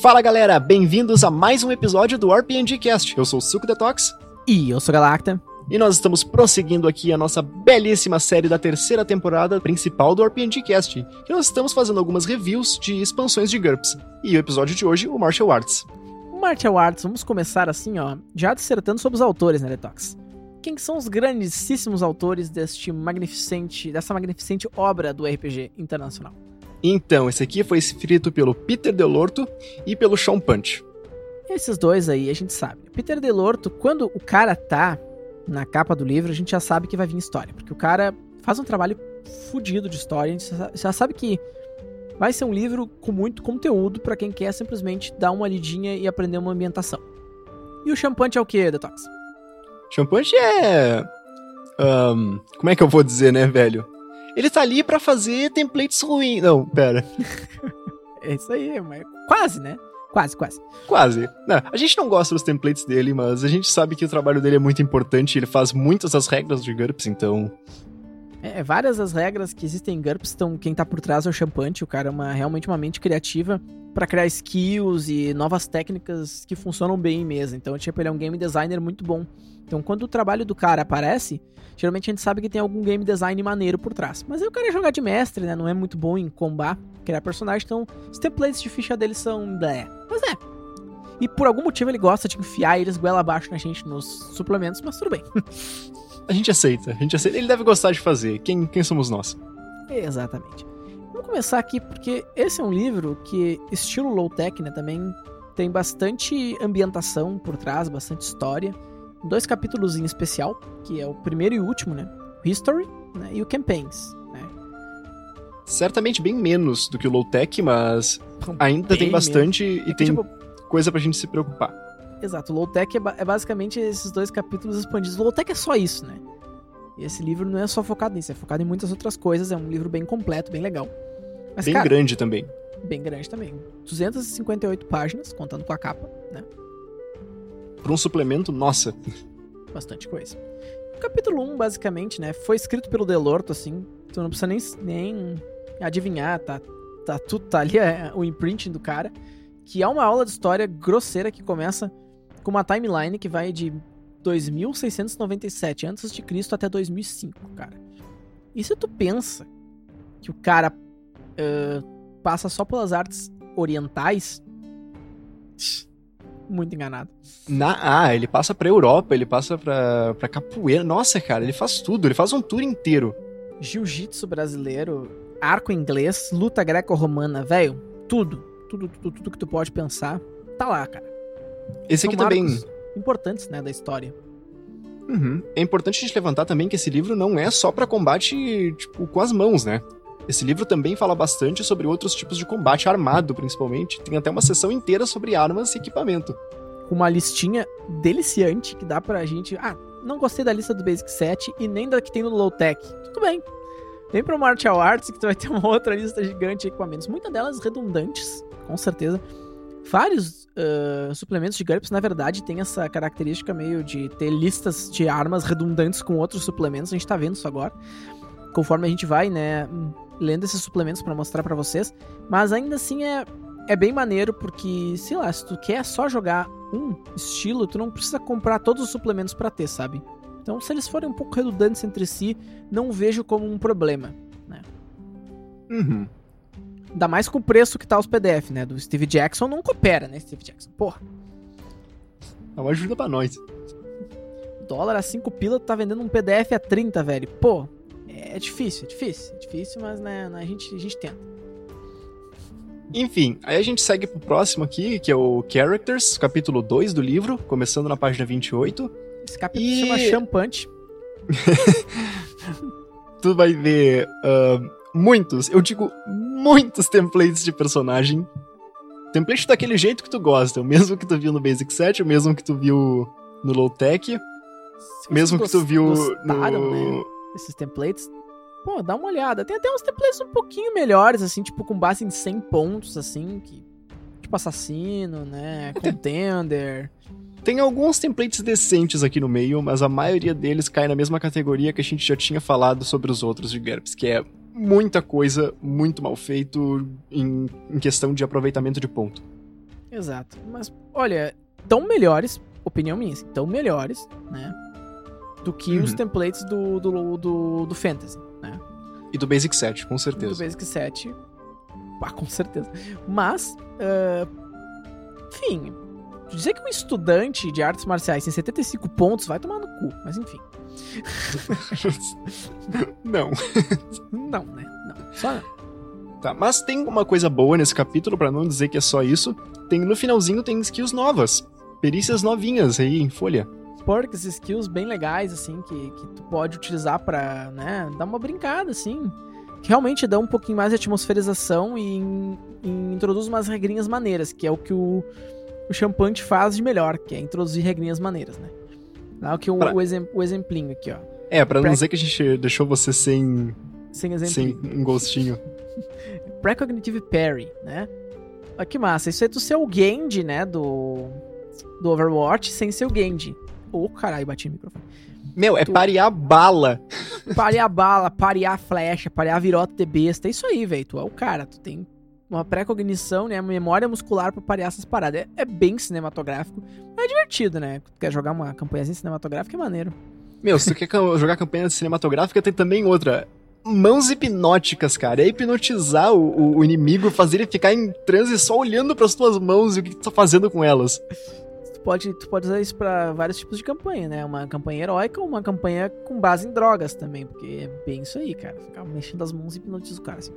Fala galera, bem-vindos a mais um episódio do RPG Cast. Eu sou o Suco Detox. E eu sou Galacta. E nós estamos prosseguindo aqui a nossa belíssima série da terceira temporada principal do RPG Cast, que nós estamos fazendo algumas reviews de expansões de GURPS. E o episódio de hoje, o Martial Arts. O Martial Arts, vamos começar assim, ó, já dissertando sobre os autores, né, Detox? Quem são os grandíssimos autores deste magnificente, dessa magnificente obra do RPG internacional? Então, esse aqui foi escrito pelo Peter Delorto e pelo Sean Punch. Esses dois aí, a gente sabe. Peter Delorto, quando o cara tá na capa do livro, a gente já sabe que vai vir história. Porque o cara faz um trabalho fodido de história. A gente já sabe que vai ser um livro com muito conteúdo para quem quer simplesmente dar uma lidinha e aprender uma ambientação. E o Champante é o que, Detox? Champante é. Um, como é que eu vou dizer, né, velho? Ele tá ali para fazer templates ruins. Não, pera. é isso aí, mas quase, né? Quase, quase. Quase. Não, a gente não gosta dos templates dele, mas a gente sabe que o trabalho dele é muito importante. Ele faz muitas das regras de GURPS, então. É, várias das regras que existem em GURPS estão. Quem tá por trás é o Champante. O cara é uma, realmente uma mente criativa para criar skills e novas técnicas que funcionam bem em mesa. Então, tipo, ele é um game designer muito bom. Então, quando o trabalho do cara aparece, geralmente a gente sabe que tem algum game design maneiro por trás. Mas aí o cara é jogar de mestre, né? Não é muito bom em combar, criar personagem, então os templates de ficha dele são blé. Mas é. E por algum motivo ele gosta de enfiar eles goela abaixo na gente nos suplementos, mas tudo bem. a gente aceita, a gente aceita. Ele deve gostar de fazer. Quem, quem somos nós? Exatamente. Vamos começar aqui porque esse é um livro que, estilo low-tech, né, também tem bastante ambientação por trás, bastante história dois capítulos em especial, que é o primeiro e o último, né? History né? e o Campaigns, né? Certamente bem menos do que o Low Tech, mas ainda bem tem bastante menos. e é que, tem tipo, coisa pra gente se preocupar. Exato, o Low Tech é, é, basicamente esses dois capítulos expandidos. O Low Tech é só isso, né? E esse livro não é só focado nisso, é focado em muitas outras coisas, é um livro bem completo, bem legal. Mas, bem cara, grande também. Bem grande também. 258 páginas, contando com a capa, né? Para um suplemento, nossa. Bastante coisa. O capítulo 1, basicamente, né, foi escrito pelo Delorto, assim, tu não precisa nem, nem adivinhar, tá, tá tudo, tá ali é, o imprinting do cara, que é uma aula de história grosseira que começa com uma timeline que vai de 2697 a.C. até 2005, cara. E se tu pensa que o cara uh, passa só pelas artes orientais, muito enganado. Na, ah, ele passa pra Europa, ele passa pra, pra capoeira. Nossa, cara, ele faz tudo, ele faz um tour inteiro. Jiu-jitsu brasileiro, arco inglês, luta greco-romana, velho, tudo, tudo, tudo, tudo que tu pode pensar, tá lá, cara. Esse São aqui também. Importantes, né, da história. Uhum. É importante a gente levantar também que esse livro não é só para combate, tipo, com as mãos, né? Esse livro também fala bastante sobre outros tipos de combate armado, principalmente. Tem até uma sessão inteira sobre armas e equipamento. Uma listinha deliciante que dá pra gente. Ah, não gostei da lista do Basic 7 e nem da que tem no Low Tech. Tudo bem. Vem pro Martial Arts que tu vai ter uma outra lista gigante de equipamentos. Muitas delas redundantes, com certeza. Vários uh, suplementos de GURPS, na verdade, tem essa característica meio de ter listas de armas redundantes com outros suplementos. A gente tá vendo isso agora. Conforme a gente vai, né, lendo esses suplementos para mostrar para vocês. Mas ainda assim é, é bem maneiro porque, sei lá, se tu quer só jogar um estilo, tu não precisa comprar todos os suplementos para ter, sabe? Então, se eles forem um pouco redundantes entre si, não vejo como um problema, né? Uhum. Ainda mais com o preço que tá os PDF, né? Do Steve Jackson não coopera, né, Steve Jackson? Porra. É uma ajuda pra nós. Dólar a 5 pila, tu tá vendendo um PDF a 30, velho. Pô, é difícil, é difícil, é difícil, mas né, a, gente, a gente tenta. Enfim, aí a gente segue pro próximo aqui, que é o Characters, capítulo 2 do livro, começando na página 28. Esse capítulo e... chama Champante. tu vai ver uh, muitos, eu digo muitos templates de personagem. Template daquele jeito que tu gosta, o mesmo que tu viu no Basic 7, o mesmo que tu viu no Low Tech, mesmo que tu viu gostaram, no... Né? esses templates, pô, dá uma olhada. Tem até uns templates um pouquinho melhores, assim, tipo, com base em 100 pontos, assim, que, tipo assassino, né, contender. Tem alguns templates decentes aqui no meio, mas a maioria deles cai na mesma categoria que a gente já tinha falado sobre os outros de GURPS, que é muita coisa muito mal feito em, em questão de aproveitamento de ponto. Exato. Mas, olha, tão melhores, opinião minha, assim, tão melhores, né? Do que Uhum. os templates do, do, do, do Fantasy, né? E do Basic 7, com Do certeza. Basic 7. Ah, com certeza. Mas, ah, enfim, dizer que um estudante de artes marciais tem 75 pontos vai tomar no cu, mas enfim. não. Não, né? Não. Só não. Tá, mas tem uma coisa boa nesse capítulo, pra não dizer que é só isso. Tem no finalzinho tem skills novas. Perícias novinhas aí em folha. perks, skills bem legais, assim, que, que tu pode utilizar pra, né, dar uma brincada, assim. Que realmente dá um pouquinho mais de atmosferização e, in- e introduz umas regrinhas maneiras, que é o que o, o Champante faz de melhor, que é introduzir regrinhas maneiras, né? Lá o que o, Pra- o, exemp- o exemplinho aqui, ó. É, pra não dizer que a gente deixou você sem, Sem sem exemplinho. um gostinho. Precognitive Parry, né? Olha que massa. Isso é tu ser o Genji, né, do, do Overwatch, sem ser o Genji. Ô, caralho, bati no microfone. Meu, é Tu- parear bala. parear bala, parear flecha, parear virota de besta. É isso aí, velho. Tu é o cara. Tu tem uma pré-cognição, né? Memória muscular pra parear essas paradas. É, é bem cinematográfico. É divertido, né? Tu quer jogar uma campanhazinha cinematográfica, é maneiro. Meu, se tu quer jogar campanha cinematográfica, tem também outra. Mãos hipnóticas, cara. É hipnotizar o, o- inimigo, fazer ele ficar em transe só olhando pras tuas mãos e o que tu tá fazendo com elas. Tu pode, tu pode usar isso pra vários tipos de campanha, né? Uma campanha heróica ou uma campanha com base em drogas também. Porque é bem isso aí, cara. Ficar mexendo as mãos e hipnotiza o cara, assim.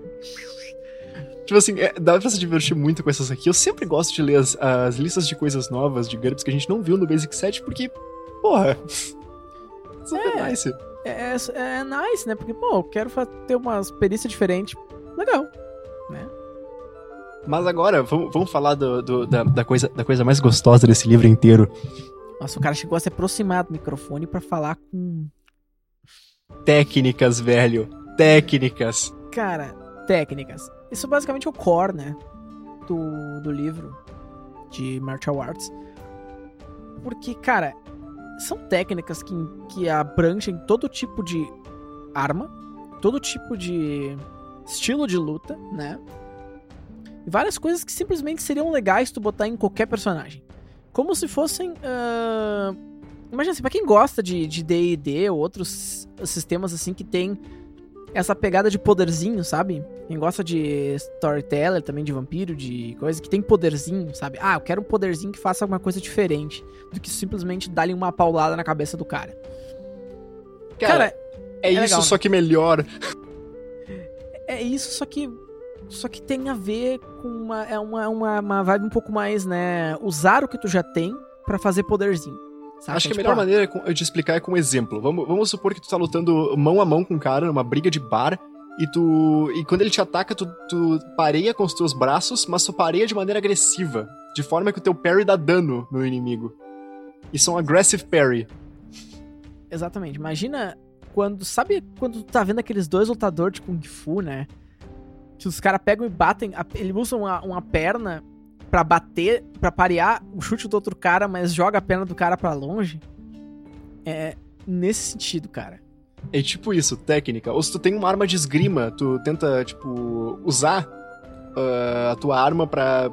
Tipo assim, é, dá pra se divertir muito com essas aqui. Eu sempre gosto de ler as, as listas de coisas novas, de GURPS que a gente não viu no Basic 7, porque, porra. Super É. nice. É, é, é nice, né? Porque, pô, eu quero ter umas perícias diferentes. Legal. Mas agora, vamos, vamos falar do, do- da, da coisa, da coisa mais gostosa desse livro inteiro. Nossa, o cara chegou a se aproximar do microfone pra falar com. Técnicas, velho. Técnicas. Cara, técnicas. Isso basicamente é o core, né? Do, do livro de Martial Arts. Porque, cara, são técnicas que, que abrangem todo tipo de arma, todo tipo de estilo de luta, né? E várias coisas que simplesmente seriam legais tu botar em qualquer personagem. Como se fossem. ah, Imagina assim, pra quem gosta de DD ou outros sistemas assim que tem essa pegada de poderzinho, sabe? Quem gosta de storyteller também, de vampiro, de coisa que tem poderzinho, sabe? Ah, eu quero um poderzinho que faça alguma coisa diferente do que simplesmente dar-lhe uma paulada na cabeça do cara. Cara, Cara, é, isso, legal, né? só que melhor. é isso, só que só que tem a ver com uma é uma, uma, uma vibe um pouco mais, né, usar o que tu já tem pra fazer poderzinho. saca? Acho que a Tipo, melhor ah, maneira é de explicar é com um exemplo. Vamos, vamos supor que tu tá lutando mão a mão com um cara numa briga de bar e tu. E quando ele te ataca, tu, tu pareia com os teus braços, mas tu pareia de maneira agressiva. De forma que o teu parry dá dano no inimigo. Isso é um aggressive parry. Exatamente. Imagina quando. Sabe quando tu tá vendo aqueles dois lutadores de Kung Fu, né? Que os caras pegam e batem. a- Eles usam uma, uma perna pra bater, pra parear o chute do outro cara, mas joga a perna do cara pra longe. É nesse sentido, cara. É tipo isso, técnica. Ou se tu tem uma arma de esgrima, tu tenta, tipo, usar ah, a tua arma pra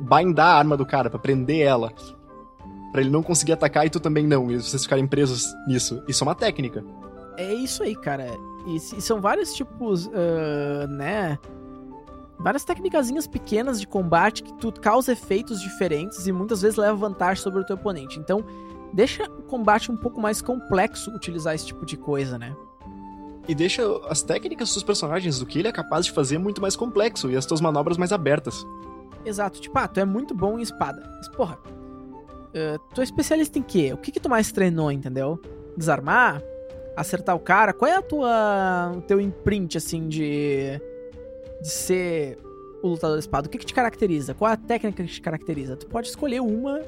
bindar a arma do cara, pra prender ela. Pra ele não conseguir atacar e tu também não, e vocês ficarem presos nisso. Isso é uma técnica. É isso aí, cara. E, são vários tipos, ah, né? Várias técnicazinhas pequenas de combate que tu causa efeitos diferentes e muitas vezes leva vantagem sobre o teu oponente. Então, deixa o combate um pouco mais complexo utilizar esse tipo de coisa, né? E deixa as técnicas dos personagens, do que ele é capaz de fazer, muito mais complexo e as tuas manobras mais abertas. Exato. Tipo, ah, tu é muito bom em espada. Mas, porra, ah, tu é especialista em quê? O que que tu mais treinou, entendeu? Desarmar? Acertar o cara? Qual é a tua, o teu imprint, assim, de, de ser o lutador de espada? O que que te caracteriza? Qual é a técnica que te caracteriza? Tu pode escolher uma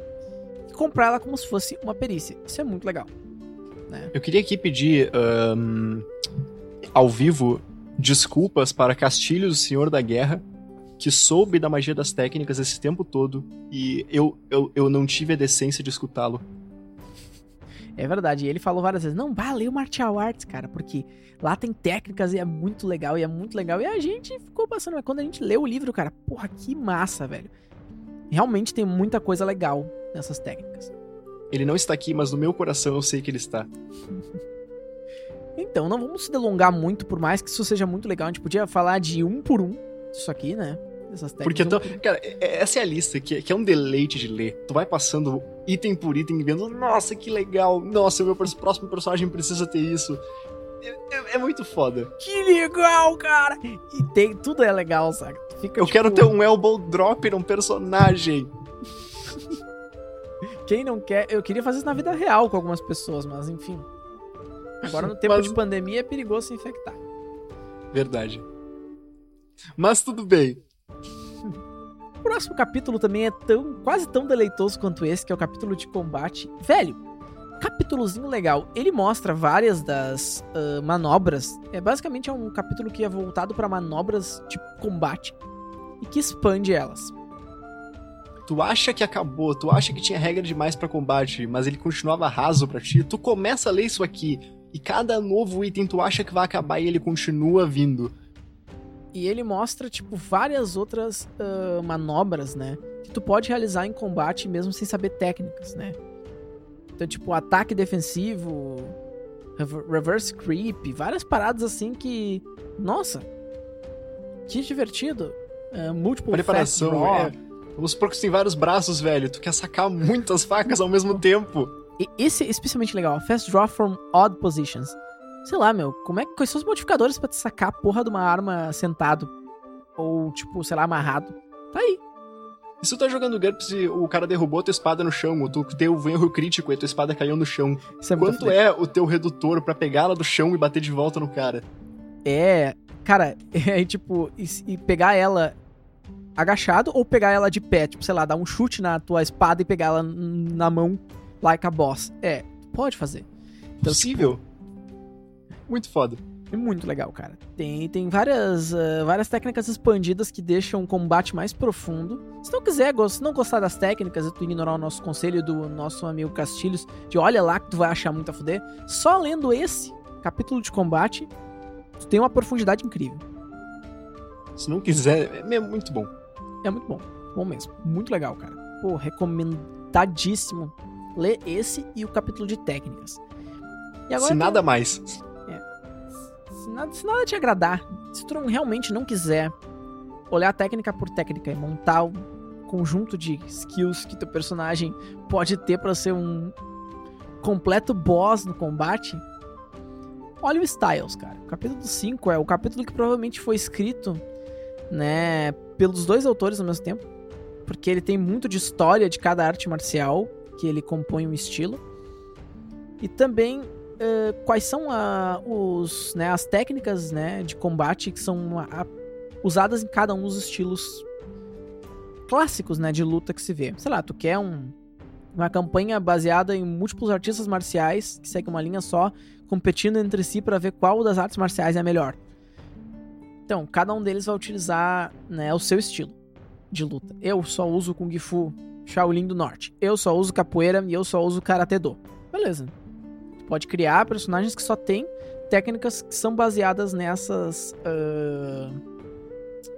comprar ela como se fosse uma perícia. Isso é muito legal. Eu queria aqui pedir, ahn, ao vivo, desculpas para Castilho, o Senhor da Guerra, que soube da magia das técnicas esse tempo todo e eu, eu, eu não tive a decência de escutá-lo. É verdade. E ele falou várias vezes: não, ler o Martial Arts, cara, porque lá tem técnicas e é muito legal, e é muito legal. E a gente ficou passando, mas quando a gente leu o livro, cara, porra, que massa, velho. Realmente tem muita coisa legal nessas técnicas. Ele não está aqui, mas no meu coração eu sei que ele está. Então, não vamos se delongar muito, por mais que isso seja muito legal. A gente podia falar de um por um disso aqui, né? Dessas Porque, então, cara, é- essa é a lista que, que é um deleite de ler. Tu vai passando item por item, vendo, nossa, que legal, nossa, o meu próximo personagem precisa ter isso. É, é- é muito foda. Que legal, cara! E tem, tudo é legal, saca? Fica, Eu tipo, quero ter um elbow drop num personagem. Quem não quer. Eu queria fazer isso na vida real com algumas pessoas, mas enfim. Agora no tempo Mas- de pandemia é perigoso se infectar. Verdade. Mas tudo bem. O próximo capítulo também é tão quase tão deleitoso quanto esse, que é o capítulo de combate. Velho, capítulozinho legal. Ele mostra várias das ah, manobras. É basicamente é um capítulo que é voltado pra manobras de combate e que expande elas. Tu acha que acabou, tu acha que tinha regra demais pra combate, mas ele continuava raso pra ti. Tu começa a ler isso aqui e cada novo item tu acha que vai acabar e ele continua vindo. E ele mostra, tipo, várias outras ah, manobras, né? Que tu pode realizar em combate mesmo sem saber técnicas, né? Então, tipo, ataque defensivo, rever- reverse creep, várias paradas assim que. Nossa! Que divertido! Ah, multiple Preparação, fast draw. é. Vamos supor que tu tem vários braços, velho. Tu quer sacar muitas facas ao mesmo tempo. E esse é especialmente legal. Fast draw from odd positions. Sei lá, meu, como é que quais são os modificadores pra te sacar a porra de uma arma sentado? Ou, tipo, sei lá, amarrado? Tá aí. E se tu tá jogando GURPS e o cara derrubou tua espada no chão, ou tu deu um erro crítico e tua espada caiu no chão, Isso é quanto é o teu redutor pra pegá-la do chão e bater de volta no cara? É, cara, é tipo, e, e pegar ela agachado ou pegar ela de pé, tipo, sei lá, dar um chute na tua espada e pegar ela na mão like a boss. É, pode fazer. Então, Possível. Muito foda. É muito legal, cara. Tem, tem várias, ah, várias técnicas expandidas que deixam o combate mais profundo. Se não quiser, se não gostar das técnicas e tu ignorar o nosso conselho do nosso amigo Castilhos, de olha lá que tu vai achar muito a fuder, só lendo esse capítulo de combate, tu tem uma profundidade incrível. Se não quiser, é muito bom. É muito bom. Bom mesmo. Muito legal, cara. Pô, recomendadíssimo ler esse e o capítulo de técnicas. E agora Se tem- nada mais. se nada, se nada te agradar, se tu não, realmente não quiser olhar técnica por técnica e montar um conjunto de skills que teu personagem pode ter pra ser um completo boss no combate, olha o Styles, cara. O capítulo 5 é o capítulo que provavelmente foi escrito, né, pelos dois autores ao mesmo tempo, porque ele tem muito de história de cada arte marcial que ele compõe um estilo. E também eh, quais são a- os, né, as técnicas né, de combate que são a- a- usadas em cada um dos estilos clássicos né, de luta que se vê. Sei lá, tu quer um, uma campanha baseada em múltiplos artistas marciais que seguem uma linha só, competindo entre si para ver qual das artes marciais é a melhor. Então, cada um deles vai utilizar né, o seu estilo de luta. Eu só uso Kung Fu Shaolin do Norte. Eu só uso capoeira e eu só uso Karate Do. Beleza. Tu pode criar personagens que só têm técnicas que são baseadas nessas ah,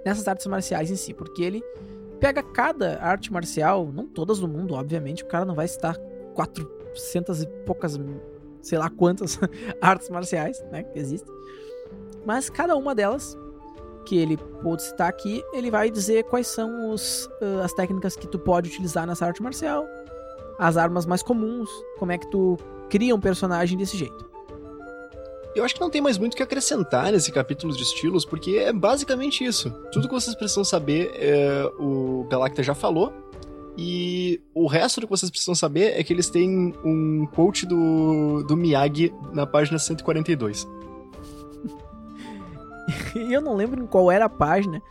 nessas artes marciais em si, porque ele pega cada arte marcial, não todas do mundo, obviamente, o cara não vai estar 400 e poucas, sei lá quantas artes marciais, né, que existem. Mas cada uma delas que ele pôde citar aqui, ele vai dizer quais são os, ah, as técnicas que tu pode utilizar nessa arte marcial, as armas mais comuns, como é que tu cria um personagem desse jeito. Eu acho que não tem mais muito o que acrescentar nesse capítulo de estilos, porque é basicamente isso. Tudo que vocês precisam saber, é, o Galacta já falou. E o resto do que vocês precisam saber é que eles têm um quote do, do Miyagi na página 142. E eu não lembro em qual era a página,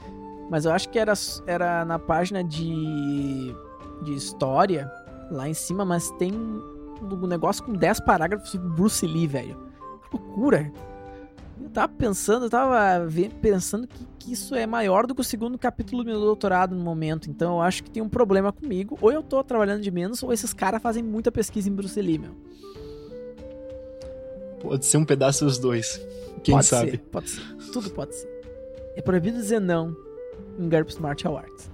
mas eu acho que era, era na página de, de história, lá em cima, mas tem um negócio com 10 parágrafos sobre Bruce Lee, velho. Loucura. Eu tava pensando, eu tava pensando que, que isso é maior do que o segundo capítulo do meu doutorado no momento. Então eu acho que tem um problema comigo. Ou eu tô trabalhando de menos, ou esses caras fazem muita pesquisa em Bruce Lee, meu. Pode ser um pedaço dos dois. Quem pode sabe? Ser, pode ser. Tudo pode ser. É proibido dizer não em GURPS Martial Arts.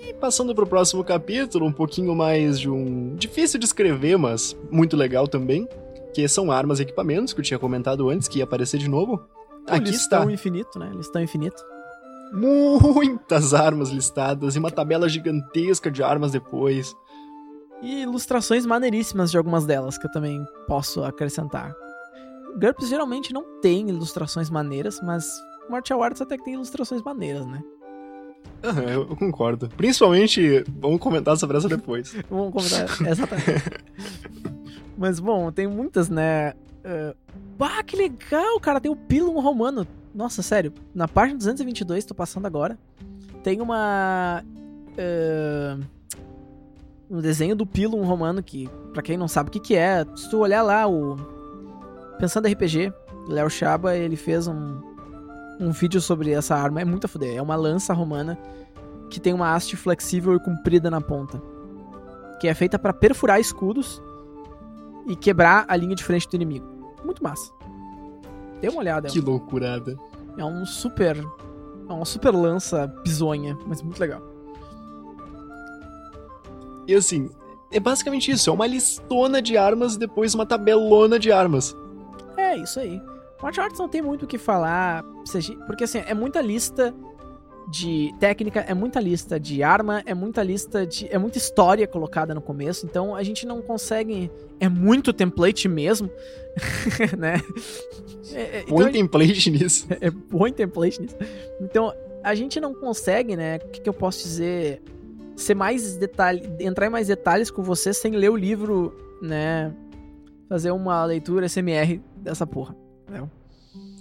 E Passando pro próximo capítulo, um pouquinho mais de um. difícil de escrever, mas muito legal também. Que são armas e equipamentos, que eu tinha comentado antes, que ia aparecer de novo. O Aqui está. listão infinito, né? Listão infinito. Muitas armas listadas e uma tabela gigantesca de armas depois. E ilustrações maneiríssimas de algumas delas, que eu também posso acrescentar. GURPS geralmente não tem ilustrações maneiras, mas Martial Arts até que tem ilustrações maneiras, né? Eu eu concordo. Principalmente, vamos comentar sobre essa depois. Vamos comentar. Exatamente. Mas, bom, tem muitas, né? Uh, bah, que legal, cara. Tem o Pilum Romano. Nossa, sério. Na página 222, tô passando agora. Tem uma. Uh, um desenho do Pilum Romano, que, pra quem não sabe o que, que é, se tu olhar lá, o. Pensando RPG, Léo Chaba, ele fez um, um vídeo sobre essa arma. É muito a fuder. É uma lança romana que tem uma haste flexível e comprida na ponta. Que é feita pra perfurar escudos e quebrar a linha de frente do inimigo. Muito massa. Dê uma olhada. Que loucurada. É um super. É uma super lança bizonha, mas muito legal. E assim, é basicamente isso. É uma listona de armas e depois uma tabelona de armas. É, isso aí. Martial Arts não tem muito o que falar, porque assim, é muita lista de técnica, é muita lista de arma, é muita lista de. é muita história colocada no começo, então a gente não consegue. É muito template mesmo, né? É, é, então Põe gente- template nisso. é bom em template nisso. Então, a gente não consegue, né? O que, que eu posso dizer? Ser mais detalhe, entrar em mais detalhes com você sem ler o livro, né? Fazer uma leitura SMR dessa porra. né?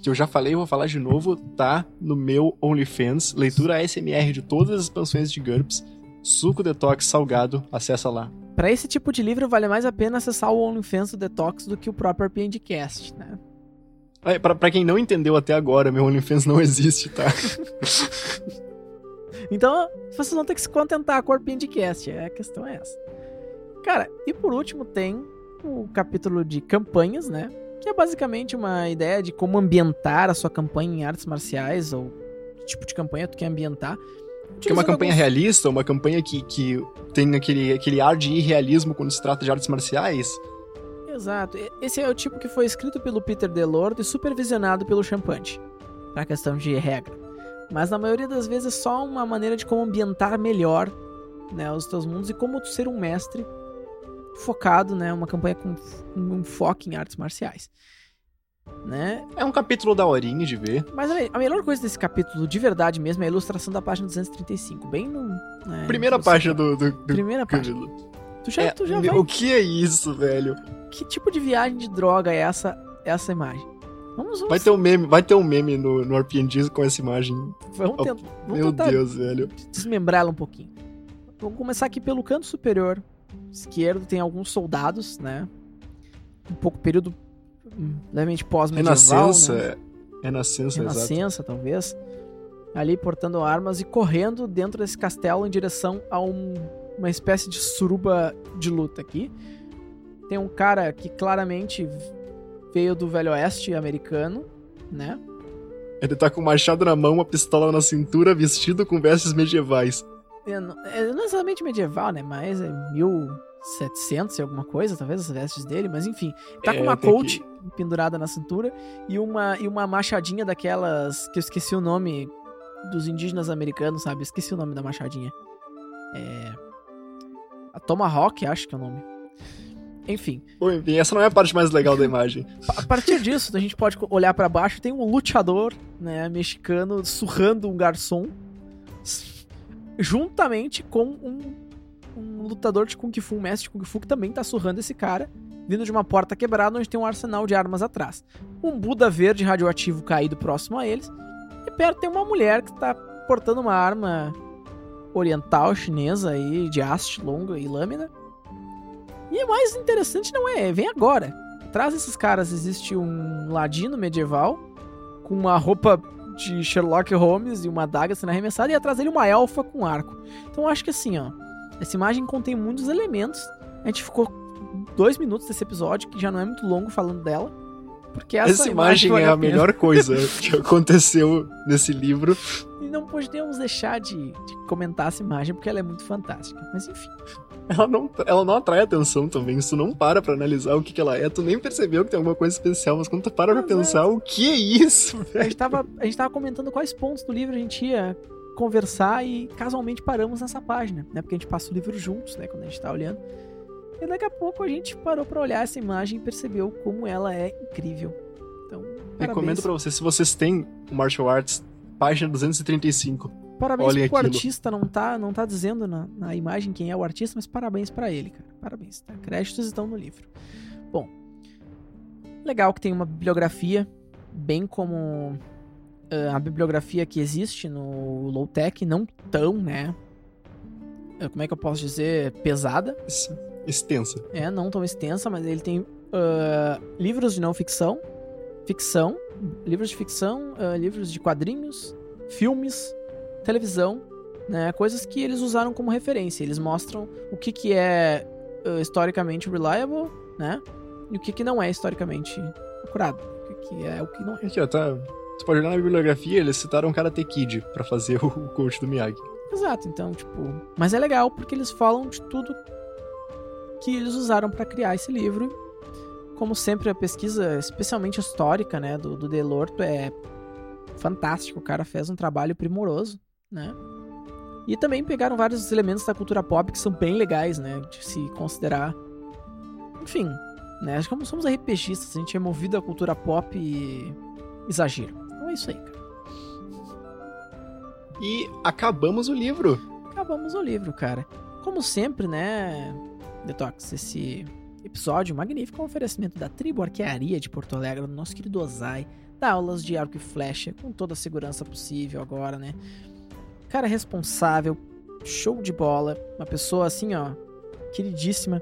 Que eu já falei, vou falar de novo, tá no meu OnlyFans. Leitura ASMR de todas as expansões de GURPS. Suco Detox Salgado, acessa lá. Pra esse tipo de livro, vale mais a pena acessar o OnlyFans do Detox do que o próprio RPGcast, né? É, Pra, pra quem não entendeu até agora, meu OnlyFans não existe, tá? Então, vocês vão ter que se contentar com o RPGcast, é, a questão é essa. Cara, e por último tem o capítulo de campanhas, né? Que é basicamente uma ideia de como ambientar a sua campanha em artes marciais, ou que tipo de campanha tu quer ambientar. Que é uma campanha alguns- realista, uma campanha que, que tem aquele, aquele ar de irrealismo quando se trata de artes marciais. Exato. Esse é o tipo que foi escrito pelo Peter Delord e supervisionado pelo Champante. Pra questão de regra. Mas na maioria das vezes é só uma maneira de como ambientar melhor né, os teus mundos e como tu ser um mestre focado, né? Uma campanha com um foco em artes marciais. Né? É um capítulo da horinha de ver. Mas a me- a melhor coisa desse capítulo, de verdade mesmo, é a ilustração da página 235. Bem no. né, Primeira página do, do, do Primeira página. Tu já, É, tu já vai O que é isso, velho? que tipo de viagem de droga é essa, essa imagem? Vamos, vamos, Vai ter um meme, vai ter um meme no, no RPG com essa imagem. vamos, Oh, tent- vamos Meu Deus, velho. desmembrá-la um pouquinho. Vamos começar aqui pelo canto superior esquerdo, tem alguns soldados, né? Um pouco período hum, levemente pós-medieval, Renascença. né? Renascença, exato. Talvez. Ali portando armas e correndo dentro desse castelo em direção a um- uma espécie de suruba de luta aqui. Tem um cara que claramente veio do Velho Oeste americano, né? Ele tá com o machado na mão, uma pistola na cintura, vestido com vestes medievais. É, não é necessariamente medieval, né? Mas é 1700 e alguma coisa, talvez as vestes dele, mas enfim. Tá É, com uma coach pendurada na cintura e uma, e uma machadinha daquelas que eu esqueci o nome dos indígenas americanos, sabe? Esqueci o nome da machadinha. É. A Tomahawk, acho que é o nome. Enfim, enfim, essa não é a parte mais legal da imagem. a partir disso, a gente pode olhar pra baixo, tem um lutador, né, mexicano surrando um garçom, juntamente com um, um lutador de Kung Fu, um mestre de Kung Fu, que também tá surrando esse cara, vindo de uma porta quebrada onde tem um arsenal de armas atrás. Um Buda verde radioativo caído próximo a eles, e perto tem uma mulher que tá portando uma arma oriental chinesa aí, de haste longa e lâmina. E o mais interessante não é, vem agora. Atrás desses caras existe um ladino medieval com uma roupa de Sherlock Holmes e uma adaga sendo arremessada, e atrás dele uma elfa com arco. Então eu acho que assim, ó, essa imagem contém muitos elementos. A gente ficou dois minutos desse episódio, que já não é muito longo falando dela. Porque essa, Essa imagem vale é a pena. melhor coisa que aconteceu nesse livro. não podemos deixar de, de comentar essa imagem porque ela é muito fantástica. Mas enfim. Ela não, ela não atrai atenção também. Se tu não para pra analisar o que, que ela é, tu nem percebeu que tem alguma coisa especial. Mas quando tu para pra pensar, o que é isso? A gente, tava, a gente tava comentando quais pontos do livro a gente ia conversar e casualmente paramos nessa página, né? Porque a gente passa o livro juntos, né? Quando a gente tá olhando. E daqui a pouco a gente parou pra olhar essa imagem e percebeu como ela é incrível. Então, Recomendo pra vocês, se vocês têm o Martial Arts, página 235. Parabéns Olhem pro aquilo. artista, não tá, não tá dizendo na, na imagem quem é o artista, mas parabéns pra ele, cara. Parabéns, tá? Créditos estão no livro. Bom, legal que tem uma bibliografia, bem como ah, a bibliografia que existe no Low Tech, não tão, né? ah, Como é que eu posso dizer? Pesada. Isso. Extensa. É, não tão extensa, mas ele tem ah, livros de não ficção, ficção, livros de ficção, ah, livros de quadrinhos, filmes, televisão, né? Coisas que eles usaram como referência. Eles mostram o que, que é ah, historicamente reliable, né? E o que, que não é historicamente acurado. O que, que é o que não é. Aqui, ó, tá. Tu pode olhar na bibliografia, eles citaram o Karate Kid pra fazer o coach do Miyagi. Exato, então, tipo. Mas é legal porque eles falam de tudo que eles usaram pra criar esse livro. Como sempre, a pesquisa, especialmente histórica, né, do, do Delorto é fantástico. O cara fez um trabalho primoroso, né? E também pegaram vários elementos da cultura pop que são bem legais, né, de se considerar. Enfim, né, acho que como somos RPGistas, a gente é movido à cultura pop e exagero. Então é isso aí, cara. E acabamos o livro. acabamos o livro, cara. Como sempre, né, Detox, esse episódio magnífico é um oferecimento da Tribo Arquearia de Porto Alegre, do nosso querido Ozai, dá aulas de arco e flecha com toda a segurança possível agora, né? Cara responsável, show de bola, uma pessoa assim, ó, queridíssima.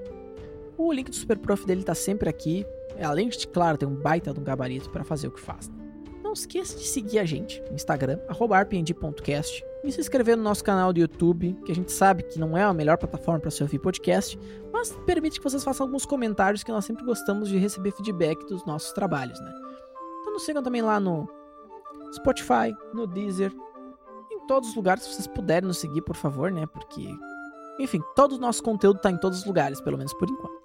O link do Super Prof dele tá sempre aqui, além de, claro, ter um baita de um gabarito para fazer o que faz. Não esqueça de seguir a gente no Instagram, arroba rpng.cast, e se inscrever no nosso canal do YouTube, que a gente sabe que não é a melhor plataforma para se ouvir podcast, mas permite que vocês façam alguns comentários que nós sempre gostamos de receber feedback dos nossos trabalhos, né? Então nos sigam também lá no Spotify, no Deezer, em todos os lugares que vocês puderem nos seguir, por favor, né? Porque, enfim, todo o nosso conteúdo tá em todos os lugares, pelo menos por enquanto.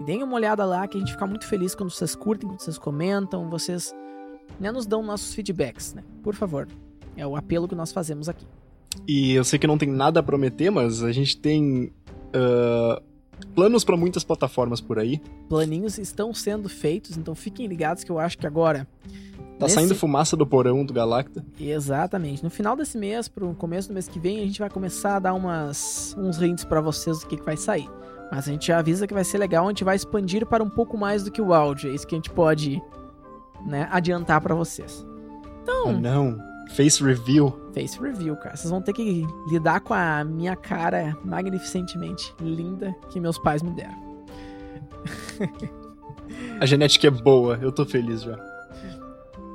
E deem uma olhada lá que a gente fica muito feliz quando vocês curtem, quando vocês comentam, vocês né, nos dão nossos feedbacks, né? Por favor. É o apelo que nós fazemos aqui. E eu sei que não tem nada a prometer, mas a gente tem ah, planos pra muitas plataformas por aí. Planinhos estão sendo feitos, então fiquem ligados que eu acho que agora. Tá nesse- saindo fumaça do porão do Galacta. Exatamente. No final desse mês, pro começo do mês que vem, a gente vai começar a dar umas, uns hints pra vocês do que, que vai sair. Mas a gente já avisa que vai ser legal, a gente vai expandir para um pouco mais do que o áudio. É isso que a gente pode né, adiantar pra vocês. Então, Ah, não. Face Reveal. Face Review, cara. Vocês vão ter que lidar com a minha cara magnificentemente linda que meus pais me deram. A genética é boa, eu tô feliz já.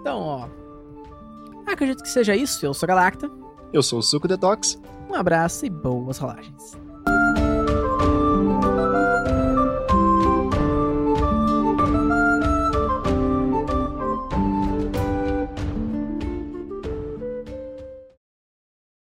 Então, ó. Acredito que seja isso. Eu sou Galacta. Eu sou o Suco Detox. Um abraço e boas rolagens.